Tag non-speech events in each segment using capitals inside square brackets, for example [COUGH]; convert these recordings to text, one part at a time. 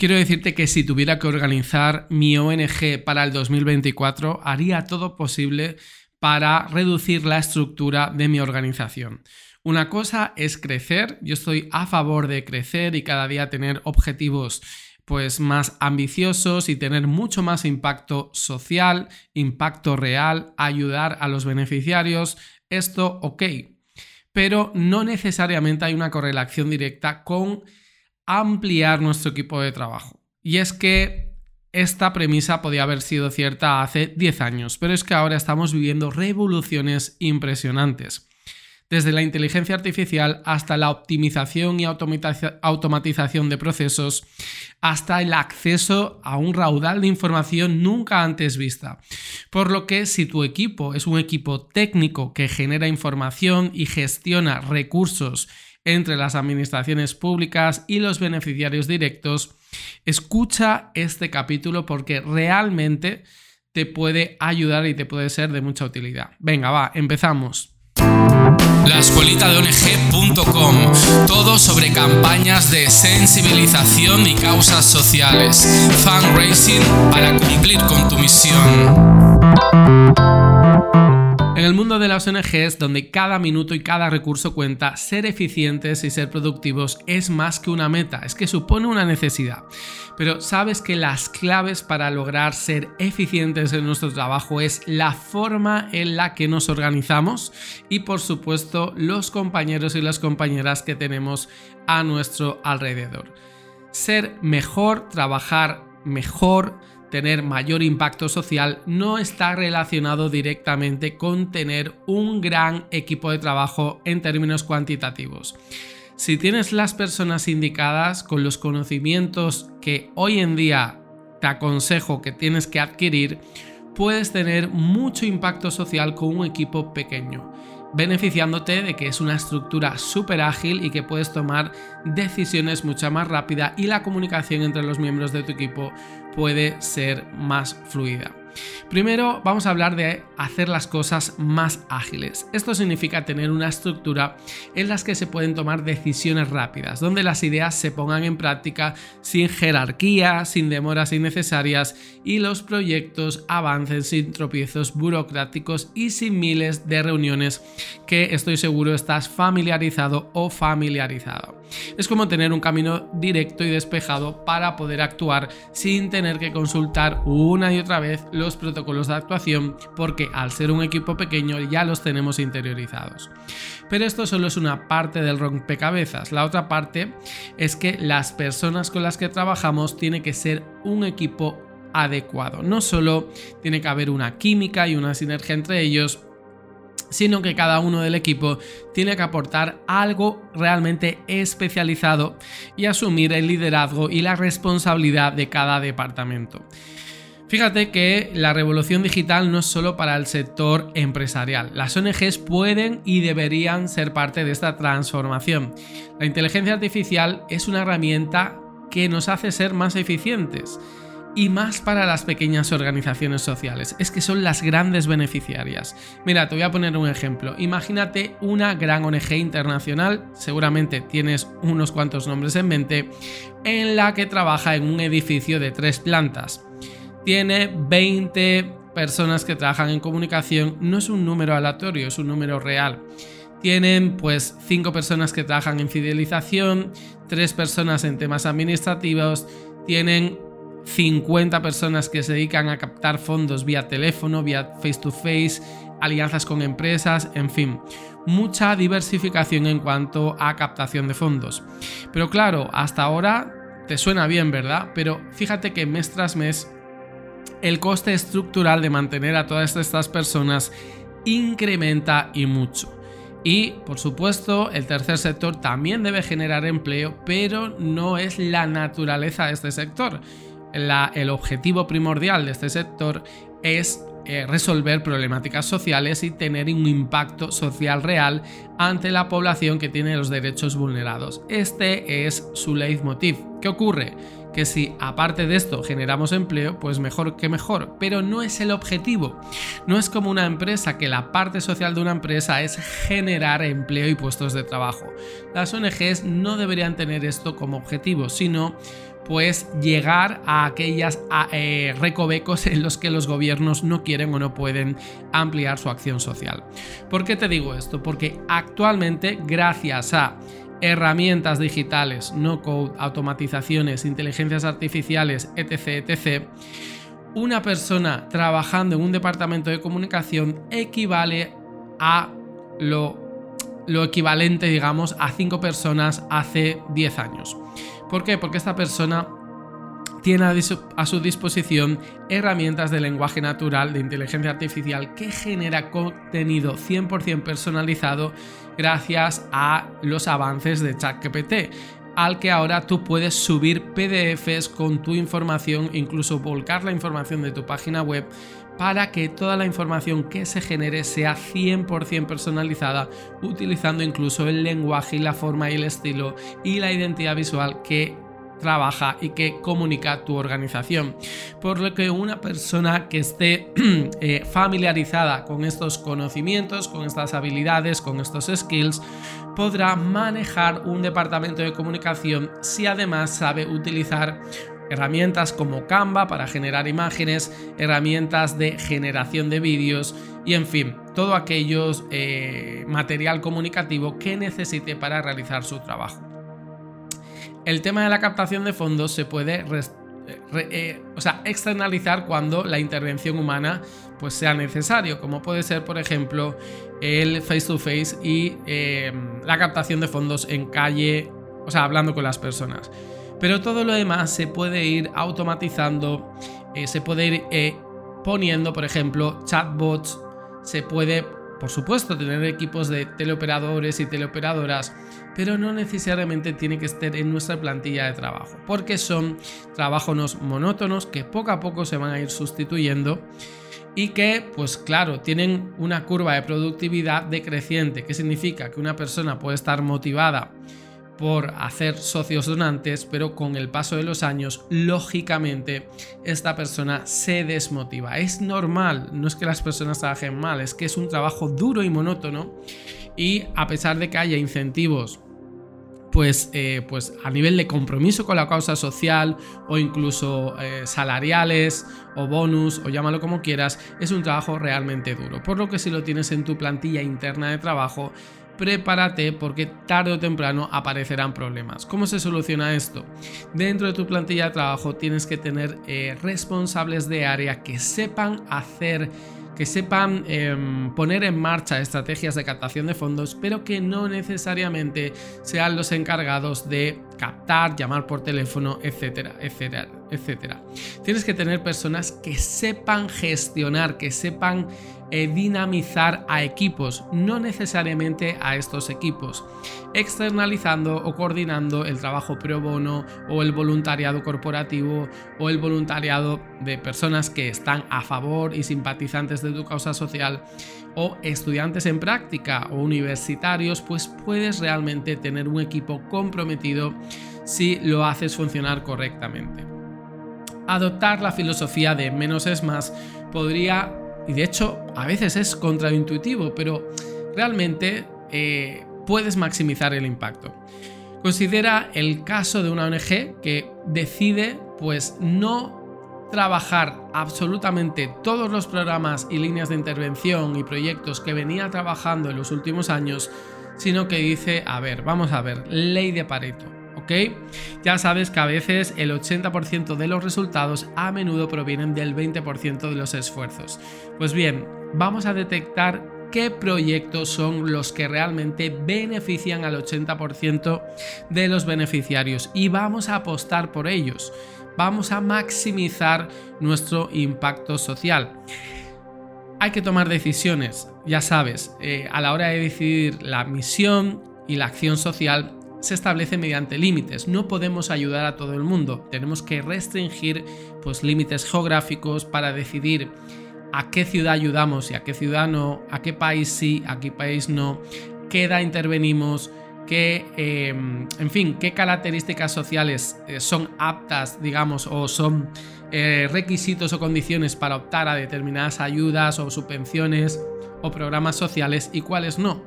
Quiero decirte que si tuviera que organizar mi ONG para el 2024, haría todo posible para reducir la estructura de mi organización. Una cosa es crecer, yo estoy a favor de crecer y cada día tener objetivos pues más ambiciosos y tener mucho más impacto social, impacto real, ayudar a los beneficiarios, esto ok, pero no necesariamente hay una correlación directa con ampliar nuestro equipo de trabajo. Y es que esta premisa podía haber sido cierta hace 10 años, pero es que ahora estamos viviendo revoluciones impresionantes desde la inteligencia artificial hasta la optimización y automatización de procesos, hasta el acceso a un raudal de información nunca antes vista. Por lo que si tu equipo es un equipo técnico que genera información y gestiona recursos entre las administraciones públicas y los beneficiarios directos, escucha este capítulo porque realmente te puede ayudar y te puede ser de mucha utilidad. Venga, va, empezamos la escuelita de ONG.com, todo sobre campañas de sensibilización y causas sociales, fundraising para cumplir con tu misión. En el mundo de las ONGs, donde cada minuto y cada recurso cuenta, ser eficientes y ser productivos es más que una meta, es que supone una necesidad. Pero sabes que las claves para lograr ser eficientes en nuestro trabajo es la forma en la que nos organizamos y por supuesto los compañeros y las compañeras que tenemos a nuestro alrededor. Ser mejor, trabajar mejor, tener mayor impacto social no está relacionado directamente con tener un gran equipo de trabajo en términos cuantitativos. Si tienes las personas indicadas con los conocimientos que hoy en día te aconsejo que tienes que adquirir, puedes tener mucho impacto social con un equipo pequeño beneficiándote de que es una estructura súper ágil y que puedes tomar decisiones mucho más rápida y la comunicación entre los miembros de tu equipo puede ser más fluida. Primero vamos a hablar de hacer las cosas más ágiles. Esto significa tener una estructura en las que se pueden tomar decisiones rápidas, donde las ideas se pongan en práctica sin jerarquía, sin demoras innecesarias y los proyectos avancen sin tropiezos burocráticos y sin miles de reuniones que estoy seguro estás familiarizado o familiarizado. Es como tener un camino directo y despejado para poder actuar sin tener que consultar una y otra vez los protocolos de actuación porque al ser un equipo pequeño ya los tenemos interiorizados. Pero esto solo es una parte del rompecabezas. La otra parte es que las personas con las que trabajamos tiene que ser un equipo adecuado. No solo tiene que haber una química y una sinergia entre ellos, sino que cada uno del equipo tiene que aportar algo realmente especializado y asumir el liderazgo y la responsabilidad de cada departamento. Fíjate que la revolución digital no es solo para el sector empresarial. Las ONGs pueden y deberían ser parte de esta transformación. La inteligencia artificial es una herramienta que nos hace ser más eficientes y más para las pequeñas organizaciones sociales. Es que son las grandes beneficiarias. Mira, te voy a poner un ejemplo. Imagínate una gran ONG internacional, seguramente tienes unos cuantos nombres en mente, en la que trabaja en un edificio de tres plantas. Tiene 20 personas que trabajan en comunicación. No es un número aleatorio, es un número real. Tienen pues 5 personas que trabajan en fidelización, 3 personas en temas administrativos, tienen 50 personas que se dedican a captar fondos vía teléfono, vía face to face, alianzas con empresas, en fin, mucha diversificación en cuanto a captación de fondos. Pero claro, hasta ahora te suena bien, ¿verdad? Pero fíjate que mes tras mes el coste estructural de mantener a todas estas personas incrementa y mucho. Y, por supuesto, el tercer sector también debe generar empleo, pero no es la naturaleza de este sector el objetivo primordial de este sector es eh, resolver problemáticas sociales y tener un impacto social real ante la población que tiene los derechos vulnerados. Este es su leitmotiv. ¿Qué ocurre? Que si aparte de esto generamos empleo, pues mejor que mejor, pero no es el objetivo. No es como una empresa que la parte social de una empresa es generar empleo y puestos de trabajo. Las ONGs no deberían tener esto como objetivo, sino pues llegar a aquellas eh, recovecos en los que los gobiernos no quieren o no pueden ampliar su acción social. ¿Por qué te digo esto? Porque actualmente, gracias a herramientas digitales, no code, automatizaciones, inteligencias artificiales, etc., etc., una persona trabajando en un departamento de comunicación equivale a lo, lo equivalente, digamos, a cinco personas hace 10 años. ¿Por qué? Porque esta persona tiene a su disposición herramientas de lenguaje natural, de inteligencia artificial, que genera contenido 100% personalizado gracias a los avances de ChatGPT al que ahora tú puedes subir PDFs con tu información, incluso volcar la información de tu página web para que toda la información que se genere sea 100% personalizada, utilizando incluso el lenguaje y la forma y el estilo y la identidad visual que trabaja y que comunica tu organización. Por lo que una persona que esté [CLEARS THROAT] eh, familiarizada con estos conocimientos, con estas habilidades, con estos skills, podrá manejar un departamento de comunicación si además sabe utilizar herramientas como Canva para generar imágenes, herramientas de generación de vídeos y en fin, todo aquello eh, material comunicativo que necesite para realizar su trabajo. El tema de la captación de fondos se puede eh, o sea, externalizar cuando la intervención humana pues, sea necesario, como puede ser, por ejemplo, el face to face y eh, la captación de fondos en calle, o sea, hablando con las personas. Pero todo lo demás se puede ir automatizando, eh, se puede ir eh, poniendo, por ejemplo, chatbots, se puede, por supuesto, tener equipos de teleoperadores y teleoperadoras, pero no necesariamente tiene que estar en nuestra plantilla de trabajo, porque son trabajos monótonos que poco a poco se van a ir sustituyendo y que, pues claro, tienen una curva de productividad decreciente, que significa que una persona puede estar motivada por hacer socios donantes, pero con el paso de los años, lógicamente, esta persona se desmotiva. Es normal, no es que las personas trabajen mal, es que es un trabajo duro y monótono y a pesar de que haya incentivos pues, eh, pues a nivel de compromiso con la causa social o incluso eh, salariales o bonus o llámalo como quieras, es un trabajo realmente duro. Por lo que si lo tienes en tu plantilla interna de trabajo, prepárate porque tarde o temprano aparecerán problemas. ¿Cómo se soluciona esto? Dentro de tu plantilla de trabajo tienes que tener eh, responsables de área que sepan hacer que sepan em, poner en marcha estrategias de captación de fondos, pero que no necesariamente sean los encargados de captar, llamar por teléfono, etcétera, etcétera, etcétera. Tienes que tener personas que sepan gestionar, que sepan eh, dinamizar a equipos, no necesariamente a estos equipos, externalizando o coordinando el trabajo pro bono o el voluntariado corporativo o el voluntariado de personas que están a favor y simpatizantes de tu causa social o estudiantes en práctica o universitarios, pues puedes realmente tener un equipo comprometido si lo haces funcionar correctamente. Adoptar la filosofía de menos es más podría y de hecho, a veces es contraintuitivo, pero realmente eh, puedes maximizar el impacto. Considera el caso de una ONG que decide pues no trabajar absolutamente todos los programas y líneas de intervención y proyectos que venía trabajando en los últimos años, sino que dice, a ver, vamos a ver, ley de Pareto. ¿ok? Ya sabes que a veces el 80% de los resultados a menudo provienen del 20% de los esfuerzos. Pues bien, vamos a detectar qué proyectos son los que realmente benefician al 80% de los beneficiarios y vamos a apostar por ellos. Vamos a maximizar nuestro impacto social. Hay que tomar decisiones, ya sabes, eh, a la hora de decidir la misión y la acción social se establece mediante límites. No podemos ayudar a todo el mundo. Tenemos que restringir pues, límites geográficos para decidir a qué ciudad ayudamos y a qué ciudad no, a qué país sí, a qué país no, qué edad intervenimos, qué, em, en fin, qué características sociales eh, son aptas, digamos, o son eh, requisitos o condiciones para optar a determinadas ayudas o subvenciones o programas sociales y cuáles no.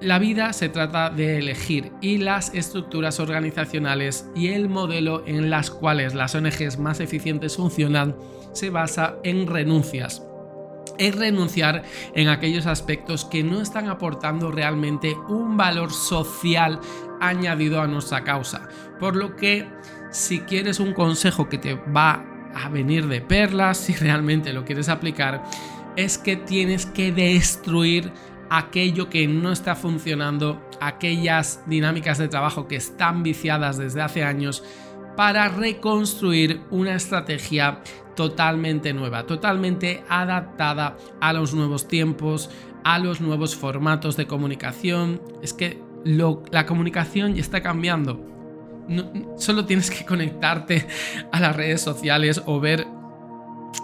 La vida se trata de elegir y las estructuras organizacionales y el modelo en las cuales las ONGs más eficientes funcionan se basa en renuncias. Es renunciar en aquellos aspectos que no están aportando realmente un valor social añadido a nuestra causa. Por lo que si quieres un consejo que te va a venir de perlas, [LAUGHS] si realmente lo quieres aplicar, es que tienes que destruir aquello que no está funcionando, aquellas dinámicas de trabajo que están viciadas desde hace años para reconstruir una estrategia totalmente nueva, totalmente adaptada a los nuevos tiempos, a los nuevos formatos de comunicación. Es que la comunicación ya está cambiando. solo tienes que conectarte a las redes sociales o ver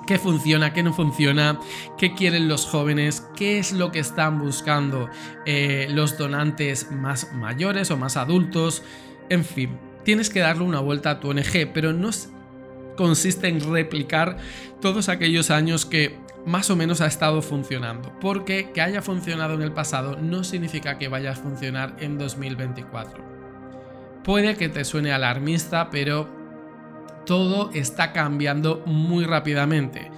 qué funciona, qué no funciona, qué quieren los jóvenes, qué es lo que están buscando eh, los donantes más mayores o más adultos, en fin, tienes que darle una vuelta a tu ONG, pero no consiste en replicar todos aquellos años que más o menos ha estado funcionando, porque que haya funcionado en el pasado no significa que vaya a funcionar en 2024. Puede que te suene alarmista, pero todo está cambiando muy rápidamente.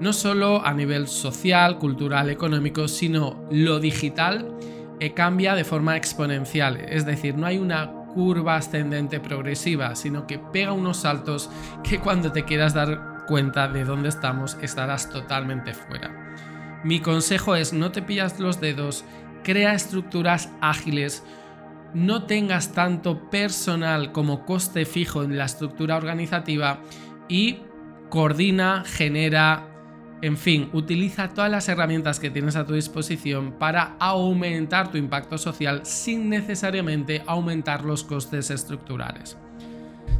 No solo a nivel social, cultural, económico, sino lo digital eh, cambia de forma exponencial. Es decir, no hay una curva ascendente progresiva, sino que pega unos saltos que cuando te quieras dar cuenta de dónde estamos estarás totalmente fuera. Mi consejo es no te pillas los dedos, crea estructuras ágiles, no tengas tanto personal como coste fijo en la estructura organizativa y coordina, genera, en fin, utiliza todas las herramientas que tienes a tu disposición para aumentar tu impacto social sin necesariamente aumentar los costes estructurales.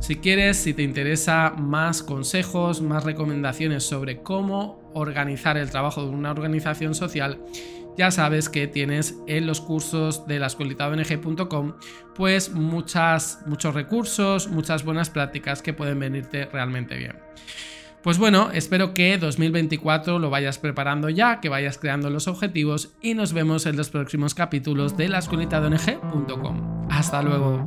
Si quieres, si te interesa más consejos, más recomendaciones sobre cómo organizar el trabajo de una organización social, ya sabes que tienes en los cursos de la escuelitaong.com pues muchos recursos, muchas buenas prácticas que pueden venirte realmente bien. Pues bueno, espero que 2024 lo vayas preparando ya, que vayas creando los objetivos y nos vemos en los próximos capítulos de la. Hasta luego.